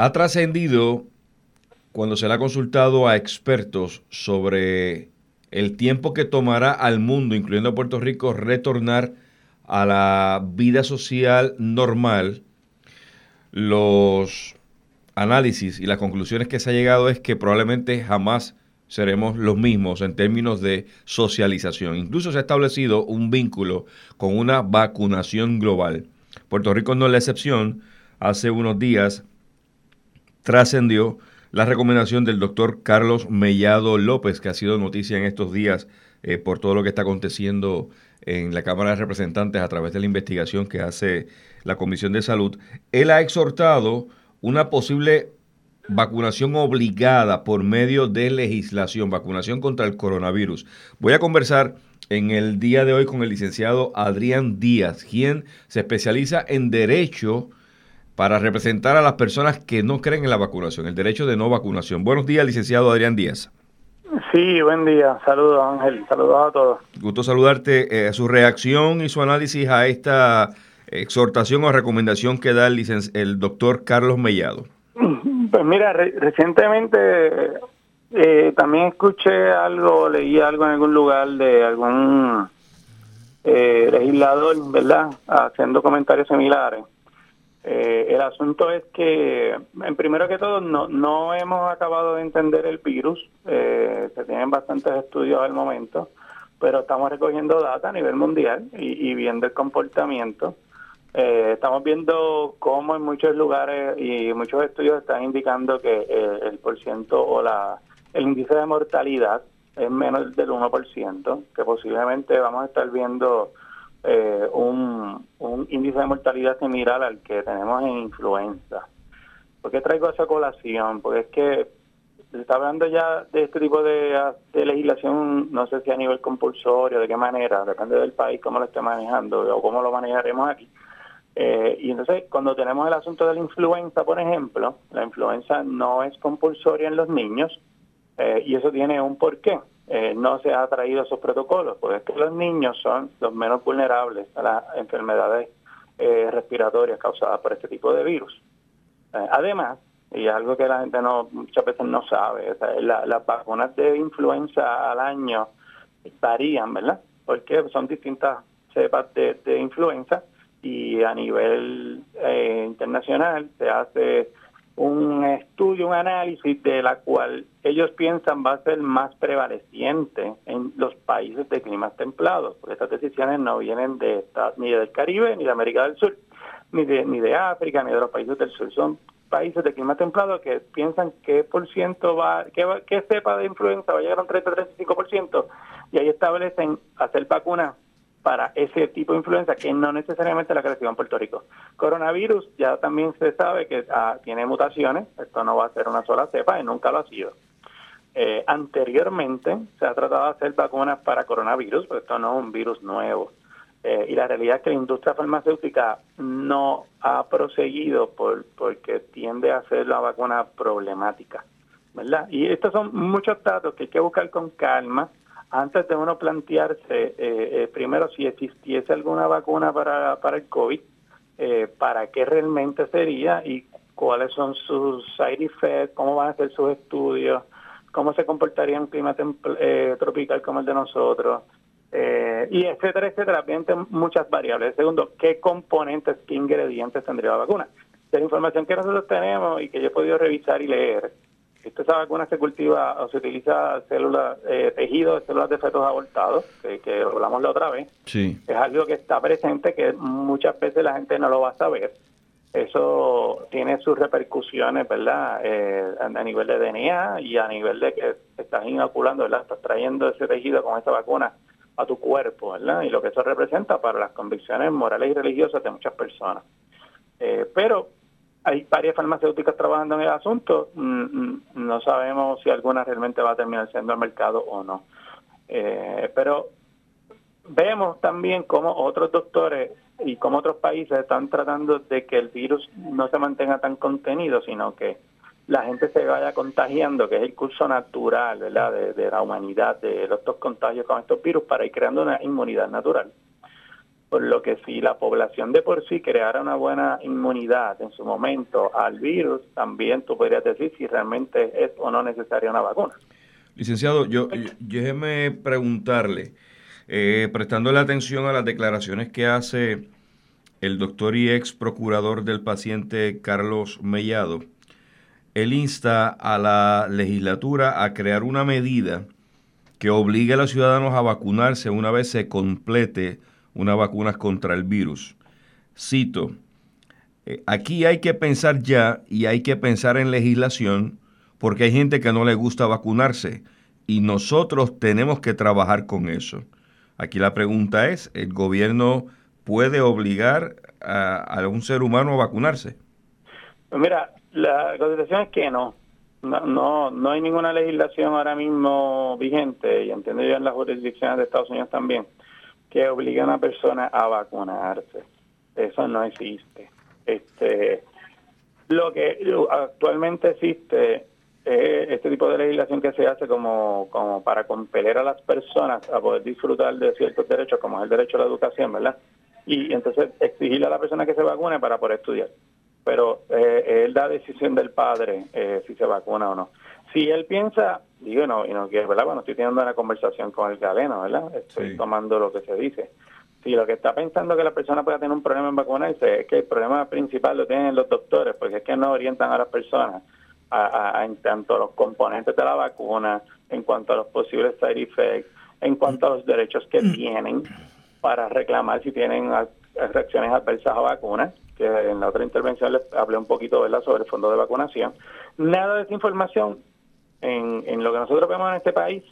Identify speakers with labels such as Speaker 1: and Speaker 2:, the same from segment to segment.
Speaker 1: Ha trascendido cuando se le ha consultado a expertos sobre el tiempo que tomará al mundo, incluyendo a Puerto Rico, retornar a la vida social normal, los análisis y las conclusiones que se ha llegado es que probablemente jamás seremos los mismos en términos de socialización. Incluso se ha establecido un vínculo con una vacunación global. Puerto Rico no es la excepción. Hace unos días trascendió la recomendación del doctor Carlos Mellado López, que ha sido noticia en estos días eh, por todo lo que está aconteciendo en la Cámara de Representantes a través de la investigación que hace la Comisión de Salud. Él ha exhortado una posible vacunación obligada por medio de legislación, vacunación contra el coronavirus. Voy a conversar en el día de hoy con el licenciado Adrián Díaz, quien se especializa en derecho para representar a las personas que no creen en la vacunación, el derecho de no vacunación. Buenos días, licenciado Adrián Díaz.
Speaker 2: Sí, buen día. Saludos, Ángel. Saludos a todos.
Speaker 1: Gusto saludarte. Eh, su reacción y su análisis a esta exhortación o recomendación que da el, el doctor Carlos Mellado.
Speaker 2: Pues mira, recientemente eh, también escuché algo, leí algo en algún lugar de algún eh, legislador, ¿verdad?, haciendo comentarios similares. Eh, el asunto es que, en primero que todo, no, no hemos acabado de entender el virus. se tienen bastantes estudios al momento, pero estamos recogiendo data a nivel mundial y viendo el comportamiento. Eh, estamos viendo cómo en muchos lugares y muchos estudios están indicando que eh, el porciento o la el índice de mortalidad es menos del 1%, que posiblemente vamos a estar viendo eh, un índice de mortalidad similar al que tenemos en influenza. ¿Por qué traigo esa colación? Porque es que se está hablando ya de este tipo de, legislación, no sé si a nivel compulsorio, de qué manera, depende del país cómo lo esté manejando o cómo lo manejaremos aquí. Eh, y entonces, cuando tenemos el asunto de la influenza, por ejemplo, la influenza no es compulsoria en los niños eh, y eso tiene un porqué. Eh, no se ha traído esos protocolos, porque es que los niños son los menos vulnerables a las enfermedades respiratorias causadas por este tipo de virus. además, y algo que la gente no muchas veces no sabe, las vacunas de influenza al año varían, ¿verdad? Porque son distintas cepas de influenza y a nivel eh, internacional se hace un estudio, un análisis de la cual ellos piensan va a ser más prevaleciente en los países de climas templados, porque estas decisiones no vienen de ni del Caribe, ni de América del Sur, ni de, ni de África, ni de los países del sur, son países de clima templado que piensan qué por ciento va, qué, qué cepa de influenza va a llegar a un 30-35%, y ahí establecen hacer vacunas para ese tipo de influenza que no necesariamente la creció en Puerto Rico. Coronavirus ya también se sabe que ah, tiene mutaciones, esto no va a ser una sola cepa y nunca lo ha sido. Eh, anteriormente se ha tratado de hacer vacunas para coronavirus, pero esto no es un virus nuevo. Eh, y la realidad es que la industria farmacéutica no ha proseguido por, porque tiende a hacer la vacuna problemática. ¿verdad? Y estos son muchos datos que hay que buscar con calma antes de uno plantearse eh, eh, primero si existiese alguna vacuna para, para el COVID, eh, para qué realmente sería y cuáles son sus side effects, cómo van a ser sus estudios, cómo se comportaría en un clima tropical como el de nosotros, y etcétera, etcétera. muchas variables. Segundo, ¿qué componentes, qué ingredientes tendría la vacuna? De la información que nosotros tenemos y que yo he podido revisar y leer, esta vacuna se cultiva o se utiliza células, eh, tejido de células de fetos abortados, que, hablamos la otra vez.
Speaker 1: Sí.
Speaker 2: Es algo que está presente que muchas veces la gente no lo va a saber. Eso tiene sus repercusiones, ¿verdad? Eh, a nivel de DNA y a nivel de que estás inoculando, ¿verdad? Estás trayendo ese tejido con esa vacuna a tu cuerpo, ¿verdad? Y lo que eso representa para las convicciones morales y religiosas de muchas personas. Eh, pero hay varias farmacéuticas trabajando en el asunto. Mm, mm, no sabemos si alguna realmente va a terminar siendo el mercado o no. Eh, pero vemos también cómo otros doctores y como otros países están tratando de que el virus no se mantenga tan contenido, sino que la gente se vaya contagiando, que es el curso natural ¿verdad? De, la humanidad, de los dos contagios con estos virus, para ir creando una inmunidad natural. Por lo que si la población de por sí creara una buena inmunidad en su momento al virus, también tú podrías decir si realmente es o no necesaria una vacuna.
Speaker 1: Licenciado, yo, déjeme preguntarle, eh, prestándole atención a las declaraciones que hace el doctor y ex procurador del paciente Carlos Mellado, él insta a la legislatura a crear una medida que obligue a los ciudadanos a vacunarse una vez se complete una vacuna contra el virus. Cito, eh, aquí hay que pensar ya y hay que pensar en legislación porque hay gente que no le gusta vacunarse y nosotros tenemos que trabajar con eso. Aquí la pregunta es, ¿el gobierno puede obligar a, algún ser humano a vacunarse?
Speaker 2: Pues mira, la constitución es que no. No, no, no hay ninguna legislación ahora mismo vigente, y entiendo yo en las jurisdicciones de Estados Unidos también, que obligue a una persona a vacunarse. Eso no existe. Este, lo que actualmente existe es este tipo de legislación que se hace como, como para compeler a las personas a poder disfrutar de ciertos derechos, como es el derecho a la educación, ¿verdad? Y entonces exigirle a la persona que se vacune para poder estudiar. Pero eh, es la decisión del padre eh, si se vacuna o no. Si él piensa, digo, no, y no quiero, ¿verdad? Bueno, estoy teniendo una conversación con el galeno, ¿verdad? Estoy tomando lo que se dice. Si lo que está pensando que la persona pueda tener un problema en vacunarse es que el problema principal lo tienen los doctores, porque es que no orientan a las personas a, en tanto a los componentes de la vacuna, en cuanto a los posibles side effects, en cuanto a los derechos que tienen para reclamar si tienen reacciones adversas a vacunas, que en la otra intervención les hablé un poquito ¿verdad? sobre el fondo de vacunación. Nada de esa información en, lo que nosotros vemos en este país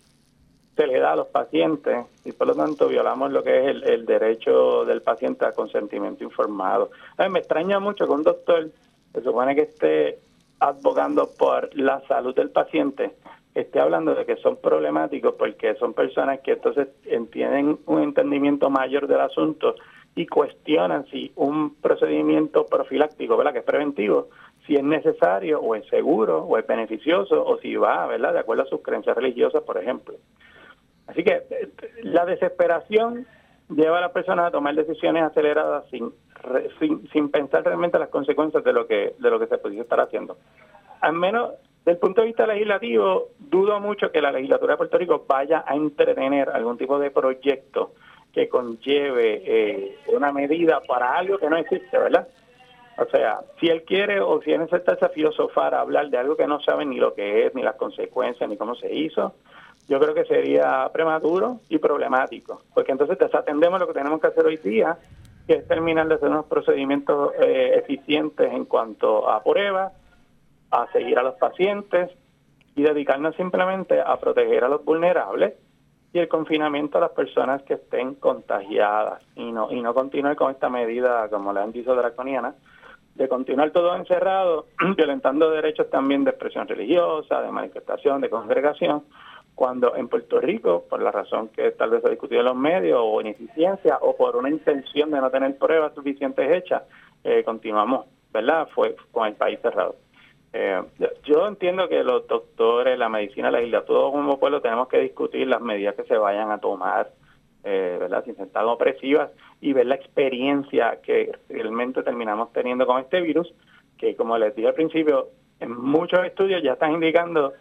Speaker 2: se le da a los pacientes y por lo tanto violamos lo que es el, derecho del paciente a consentimiento informado. me extraña mucho que un doctor se supone que esté advocando por la salud del paciente esté hablando de que son problemáticos porque son personas que entonces tienen un entendimiento mayor del asunto y cuestionan si un procedimiento profiláctico, ¿verdad? que es preventivo, si es necesario o es seguro o es beneficioso o si va, ¿verdad?, de acuerdo a sus creencias religiosas, por ejemplo. Así que eh, la desesperación lleva a las personas a tomar decisiones aceleradas sin, sin, pensar realmente las consecuencias de lo que de lo que se puede estar haciendo. Al menos desde el punto de vista legislativo, dudo mucho que la legislatura de Puerto Rico vaya a entretener algún tipo de proyecto que conlleve eh, una medida para algo que no existe, ¿verdad? O sea, si él quiere o si es necesario filosofar, hablar de algo que no sabe ni lo que es, ni las consecuencias, ni cómo se hizo, yo creo que sería prematuro y problemático, porque entonces desatendemos lo que tenemos que hacer hoy día, que es terminar de hacer unos procedimientos eh, eficientes en cuanto a pruebas, a seguir a los pacientes y dedicarnos simplemente a proteger a los vulnerables y el confinamiento a las personas que estén contagiadas y no y no continuar con esta medida como la han dicho draconiana de continuar todo encerrado violentando derechos también de expresión religiosa de manifestación de congregación cuando en Puerto Rico, por la razón que tal vez se ha discutido en los medios, o ineficiencia, o por una intención de no tener pruebas suficientes hechas, eh, continuamos, ¿verdad? Fue con el país cerrado. Eh, yo entiendo que los doctores, la medicina, la legislatura, como pueblo tenemos que discutir las medidas que se vayan a tomar, eh, ¿verdad? Sin ser opresivas y ver la experiencia que realmente terminamos teniendo con este virus, que como les dije al principio, en muchos estudios ya están indicando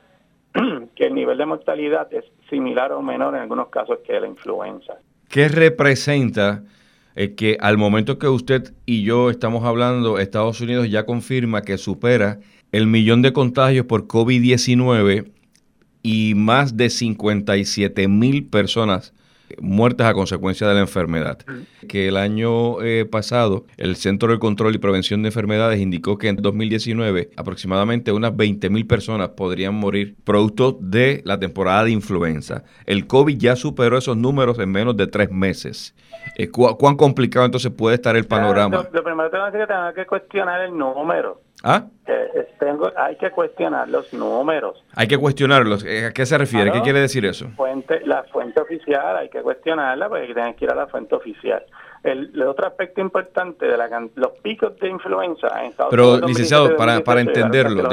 Speaker 2: que el nivel de mortalidad es similar o menor en algunos casos que la influenza.
Speaker 1: ¿Qué representa eh, que al momento que usted y yo estamos hablando, Estados Unidos ya confirma que supera el millón de contagios por COVID-19 y más de 57 mil personas muertas a consecuencia de la enfermedad. Que el año eh, pasado el Centro de Control y Prevención de Enfermedades indicó que en 2019 aproximadamente unas 20.000 mil personas podrían morir producto de la temporada de influenza. El COVID ya superó esos números en menos de tres meses. Eh, ¿Cuán complicado entonces puede estar el panorama?
Speaker 2: lo, primero que tengo que que que cuestionar el número.
Speaker 1: ¿Ah?
Speaker 2: tengo, hay que cuestionar los números.
Speaker 1: Hay que cuestionarlos. Eh, ¿A qué se refiere? ¿Qué quiere decir eso?
Speaker 2: Fuente, la fuente oficial hay que cuestionarla porque tienes que ir a la fuente oficial. El, otro aspecto importante de la, los picos de influenza en
Speaker 1: Estados Pero, licenciado, para, para entenderlo,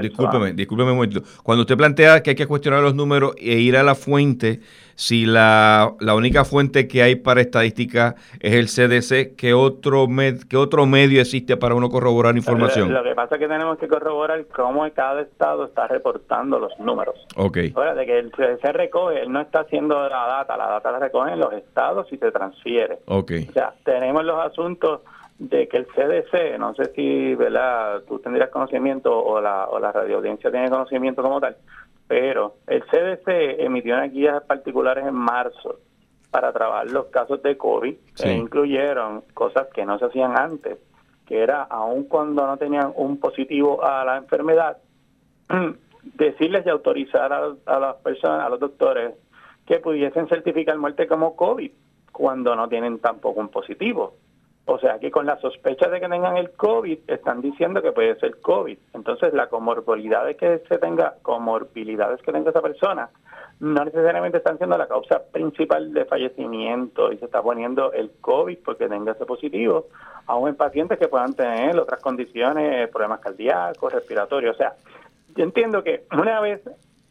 Speaker 1: discúlpeme, discúlpeme un momento. Cuando usted plantea que hay que cuestionar los números e ir a la fuente, si la, la única fuente que hay para estadística es el CDC, ¿qué otro, med, ¿qué otro medio existe para uno corroborar información?
Speaker 2: Lo, que pasa es que tenemos que corroborar cómo cada estado está reportando los números.
Speaker 1: Ok.
Speaker 2: Ahora, de que el CDC recoge, él no está haciendo la data, la data la recogen los estados y se transfiere.
Speaker 1: Ok.
Speaker 2: O sea, tenemos los asuntos de que el CDC, no sé si ¿verdad? tú tendrías conocimiento o la, o la radioaudiencia tiene conocimiento como tal, pero el CDC emitió unas guías particulares en marzo para trabajar los casos de COVID, que incluyeron cosas que no se hacían antes, que era, aun cuando no tenían un positivo a la enfermedad, decirles y autorizar a, a las personas, a los doctores, que pudiesen certificar muerte como COVID cuando no tienen tampoco un positivo. O sea que con la sospecha de que tengan el COVID, están diciendo que puede ser COVID. Entonces, la comorbilidad que se tenga, comorbilidades que tenga esa persona, no necesariamente están siendo la causa principal de fallecimiento y se está poniendo el COVID porque tenga ese positivo, aún en pacientes que puedan tener otras condiciones, problemas cardíacos, respiratorios. O sea, yo entiendo que una vez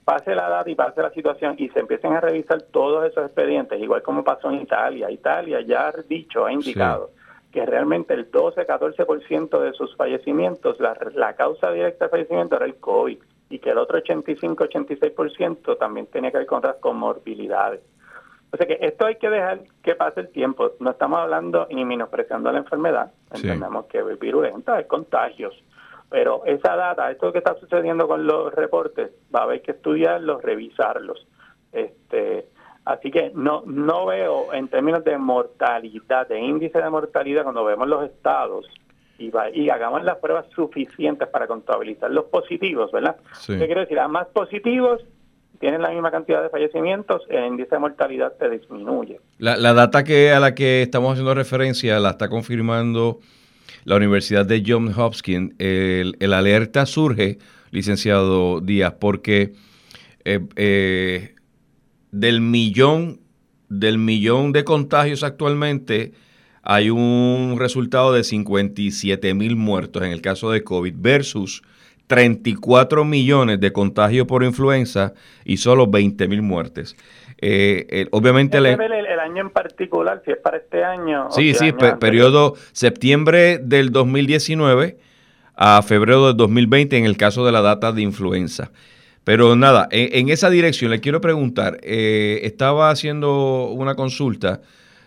Speaker 2: pase la edad y pase la situación y se empiecen a revisar todos esos expedientes, igual como pasó en Italia. Italia ya ha dicho, ha indicado que realmente el 12-14% de sus fallecimientos, la, causa directa de fallecimiento era el COVID y que el otro 85-86% también tenía que ver con otras comorbilidades. O sea que esto hay que dejar que pase el tiempo. No estamos hablando ni menospreciando la enfermedad. Entendemos que es virulenta, es contagios. Pero esa data, esto que está sucediendo con los reportes, va a haber que estudiarlos, revisarlos. Este, Así que no, no veo en términos de mortalidad, de índice de mortalidad, cuando vemos los estados y, y hagamos las pruebas suficientes para contabilizar los positivos, ¿verdad? ¿Qué quiero decir? A más positivos tienen la misma cantidad de fallecimientos, el índice de mortalidad se disminuye.
Speaker 1: La, la data que a la que estamos haciendo referencia la está confirmando la Universidad de Johns Hopkins. El, alerta surge, licenciado Díaz, porque eh, eh, del millón, del millón de contagios actualmente, hay un resultado de 57 mil muertos en el caso de COVID versus 34 millones de contagios por influenza y solo 20 mil muertes.
Speaker 2: Eh, obviamente el, el, año en particular, si es para este año.
Speaker 1: Sí, sí, periodo septiembre del 2019 a febrero del 2020 en el caso de la data de influenza. Pero nada, en, esa dirección le quiero preguntar, eh, estaba haciendo una consulta,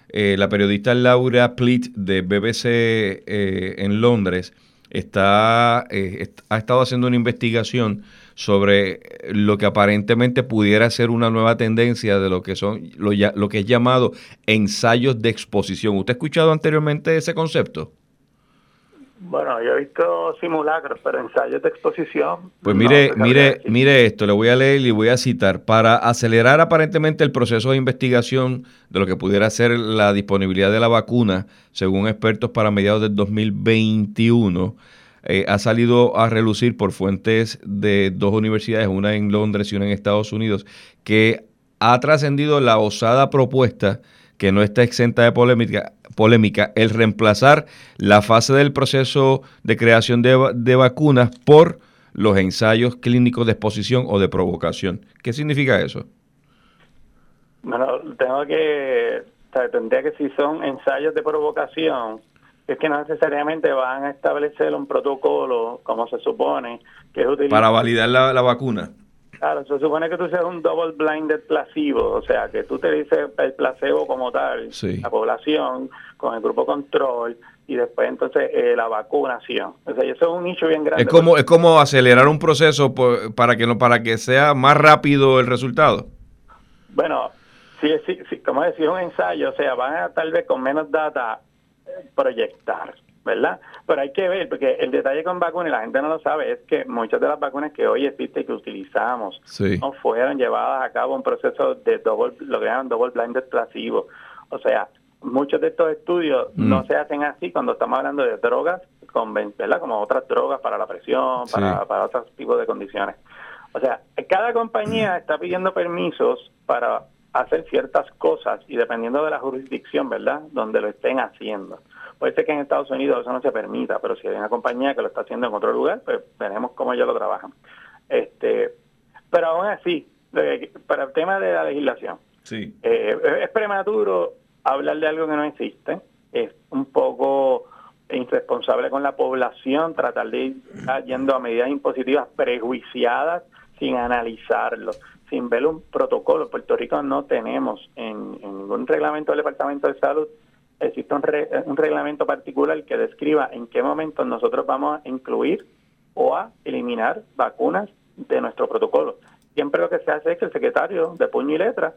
Speaker 1: eh, la periodista Laura Plitt de BBC en Londres está, ha estado haciendo una investigación sobre lo que aparentemente pudiera ser una nueva tendencia de lo que son lo, lo que es llamado ensayos de exposición. ¿Usted ha escuchado anteriormente ese concepto?
Speaker 2: Bueno, yo he visto simulacros, pero ensayos de exposición.
Speaker 1: Pues mire, mire, mire esto, le voy a leer y voy a citar. Para acelerar aparentemente el proceso de investigación de lo que pudiera ser la disponibilidad de la vacuna, según expertos para mediados del 2021, eh, ha salido a relucir por fuentes de dos universidades, una en Londres y una en Estados Unidos, que ha trascendido la osada propuesta que no está exenta de polémica, polémica el reemplazar la fase del proceso de creación de, vacunas por los ensayos clínicos de exposición o de provocación. ¿Qué significa eso?
Speaker 2: Bueno, tengo que, tendría que si son ensayos de provocación, es que no necesariamente van a establecer un protocolo como se supone que es utilizado.
Speaker 1: Para validar la vacuna.
Speaker 2: Claro, se supone que tú seas un double blinded placebo, o sea, que tú te dices el placebo como tal, la población, con el grupo control, y después entonces eh, la vacunación. O sea, eso es un nicho bien grande.
Speaker 1: Es como, es como acelerar un proceso para que no para que sea más rápido el resultado.
Speaker 2: Bueno, sí, sí, sí, como decía, un ensayo, o sea, van a tal vez con menos data proyectar. ¿verdad? Pero hay que ver, porque el detalle con vacunas, y la gente no lo sabe, es que muchas de las vacunas que hoy existen y que utilizamos no fueron llevadas a cabo un proceso de doble, lo que llaman double blinded placebo. O sea, muchos de estos estudios mm. no se hacen así cuando estamos hablando de drogas, con, ¿verdad? Como otras drogas para la presión, para, para otros tipos de condiciones. O sea, cada compañía está pidiendo permisos para hacer ciertas cosas y dependiendo de la jurisdicción, ¿verdad? Donde lo estén haciendo. Puede ser que en Estados Unidos eso no se permita, pero si hay una compañía que lo está haciendo en otro lugar, pues veremos cómo ellos lo trabajan. Este, pero aún así, para el tema de la legislación, sí. Eh, es prematuro hablar de algo que no existe, es un poco irresponsable con la población tratar de ir yendo a medidas impositivas prejuiciadas sin analizarlo, sin ver un protocolo. Puerto Rico no tenemos en, ningún reglamento del Departamento de Salud existe un, un reglamento particular que describa en qué momento nosotros vamos a incluir o a eliminar vacunas de nuestro protocolo. Siempre lo que se hace es que el secretario de puño y letra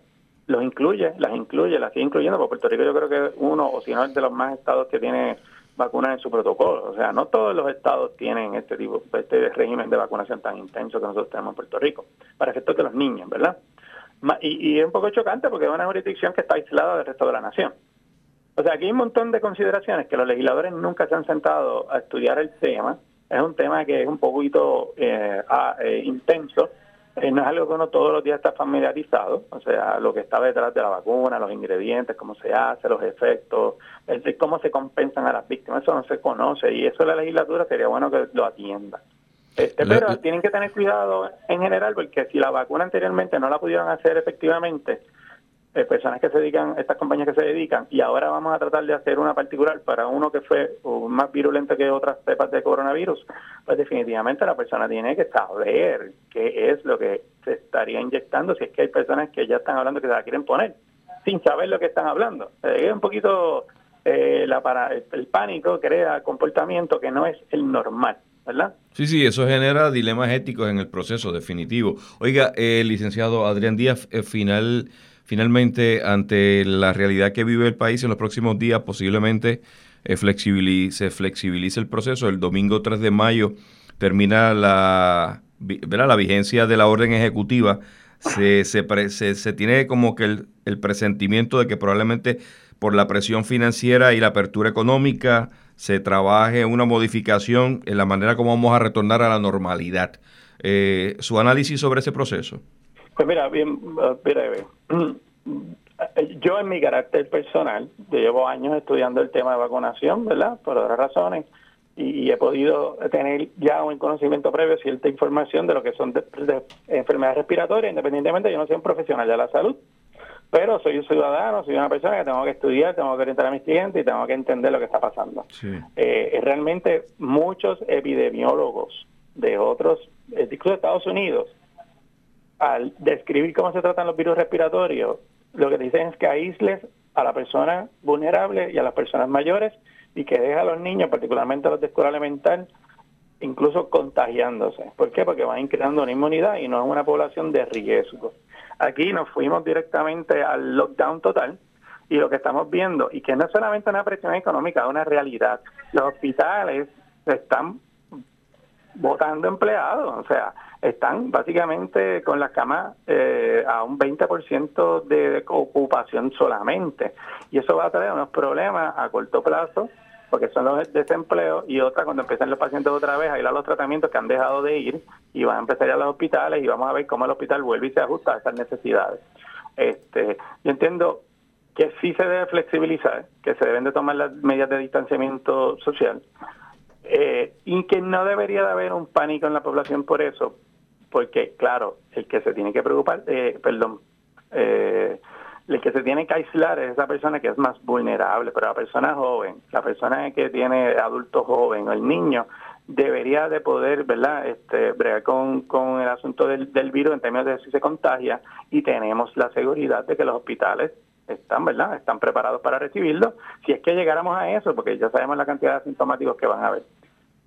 Speaker 2: los incluye, las incluye, las sigue incluyendo, porque Puerto Rico yo creo que es uno, o si no es de los más estados que tiene vacunas en su protocolo. O sea, no todos los estados tienen este tipo, este régimen de vacunación tan intenso que nosotros tenemos en Puerto Rico, para efectos de los niños, ¿verdad? Y, y es un poco chocante porque es una jurisdicción que está aislada del resto de la nación. O sea, aquí hay un montón de consideraciones que los legisladores nunca se han sentado a estudiar el tema. Es un tema que es un poquito eh, eh intenso eh, no es algo que uno todos los días está familiarizado, o sea, lo que está detrás de la vacuna, los ingredientes, cómo se hace, los efectos, cómo se compensan a las víctimas, eso no se conoce y eso la legislatura sería bueno que lo atienda. Este, pero tienen que tener cuidado en general porque si la vacuna anteriormente no la pudieron hacer efectivamente, eh, personas que se dedican, estas compañías que se dedican, y ahora vamos a tratar de hacer una particular para uno que fue más virulento que otras cepas de coronavirus, pues definitivamente la persona tiene que saber qué es lo que se estaría inyectando, si es que hay personas que ya están hablando que se la quieren poner, sin saber lo que están hablando. Es un poquito eh, la para, el pánico crea comportamiento que no es el normal. ¿verdad?
Speaker 1: Sí, sí, eso genera dilemas éticos en el proceso definitivo. Oiga, eh, licenciado Adrián Díaz, eh, final finalmente ante la realidad que vive el país en los próximos días, posiblemente eh, se flexibilice el proceso. El domingo 3 de mayo termina la, la vigencia de la orden ejecutiva. Se, se, se, tiene como que el, el, presentimiento de que probablemente por la presión financiera y la apertura económica se trabaje una modificación en la manera como vamos a retornar a la normalidad. Eh, ¿Su análisis sobre ese proceso?
Speaker 2: Pues mira, bien breve. Yo en mi carácter personal, yo llevo años estudiando el tema de vacunación, ¿verdad? Por otras razones, y, he podido tener ya un conocimiento previo, cierta información de lo que son enfermedades respiratorias, independientemente yo no soy un profesional de la salud, pero soy un ciudadano, soy una persona que tengo que estudiar, tengo que orientar a mis clientes y tengo que entender lo que está pasando. Eh, realmente muchos epidemiólogos de otros, eh, incluso de Estados Unidos, al describir cómo se tratan los virus respiratorios, lo que dicen es que aísles a la persona vulnerable y a las personas mayores y que deja a los niños, particularmente a los de escuela elemental, incluso contagiándose. ¿Por qué? Porque van creando una inmunidad y no es una población de riesgo. Aquí nos fuimos directamente al lockdown total y lo que estamos viendo, y que no es solamente una presión económica, es una realidad. Los hospitales están votando empleados, o sea, están básicamente con las camas eh, a un 20% de ocupación solamente. Y eso va a traer unos problemas a corto plazo, porque son los desempleos, y otra cuando empiezan los pacientes otra vez a ir a los tratamientos que han dejado de ir, y van a empezar a ir a los hospitales, y vamos a ver cómo el hospital vuelve y se ajusta a esas necesidades. Este, yo entiendo que sí se debe flexibilizar, que se deben de tomar las medidas de distanciamiento social, eh, y que no debería de haber un pánico en la población por eso, porque claro, el que se tiene que preocupar, eh, perdón, eh, el que se tiene que aislar es esa persona que es más vulnerable, pero la persona joven, la persona que tiene adulto joven o el niño, debería de poder, ¿verdad?, este, bregar con, con el asunto del, del virus en términos de si se contagia y tenemos la seguridad de que los hospitales están, ¿verdad? Están preparados para recibirlo. Si es que llegáramos a eso, porque ya sabemos la cantidad de asintomáticos que van a haber.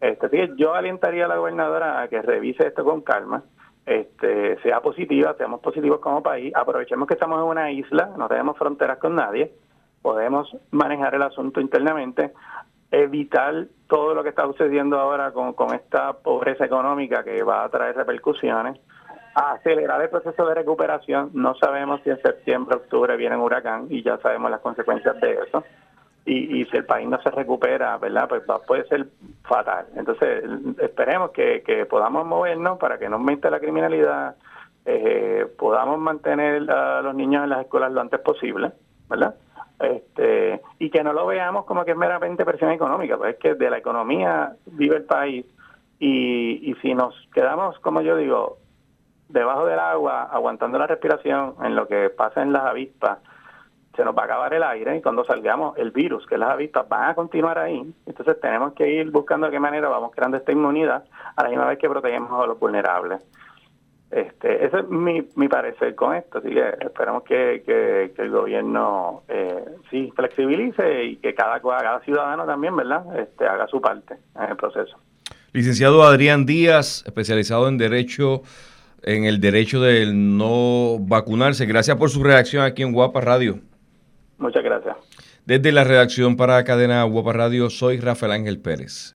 Speaker 2: Este, yo alentaría a la gobernadora a que revise esto con calma, este, sea positiva, seamos positivos como país, aprovechemos que estamos en una isla, no tenemos fronteras con nadie, podemos manejar el asunto internamente, evitar todo lo que está sucediendo ahora con, con esta pobreza económica que va a traer repercusiones, acelerar el proceso de recuperación. No sabemos si en septiembre, octubre viene un huracán y ya sabemos las consecuencias de eso. Y, si el país no se recupera, ¿verdad? Pues puede ser fatal. Entonces, esperemos que, podamos movernos para que no aumente la criminalidad, eh, podamos mantener a los niños en las escuelas lo antes posible, ¿verdad? Este, y que no lo veamos como que es meramente presión económica, pues es que de la economía vive el país y, y si nos quedamos, como yo digo, debajo del agua, aguantando la respiración en lo que pasa en las avispas, se nos va a acabar el aire y cuando salgamos el virus, que las avispas van a continuar ahí. Entonces tenemos que ir buscando de qué manera vamos creando esta inmunidad a la misma vez que protegemos a los vulnerables. Este, ese es mi, mi parecer con esto, así que esperamos que, que, el gobierno eh, sí flexibilice y que cada, cada ciudadano también, ¿verdad?, este, haga su parte en el proceso.
Speaker 1: Licenciado Adrián Díaz, especializado en Derecho en el derecho de no vacunarse. Gracias por su reacción aquí en Guapa Radio.
Speaker 2: Muchas gracias.
Speaker 1: Desde la redacción para Cadena Guapa Radio, soy Rafael Ángel Pérez.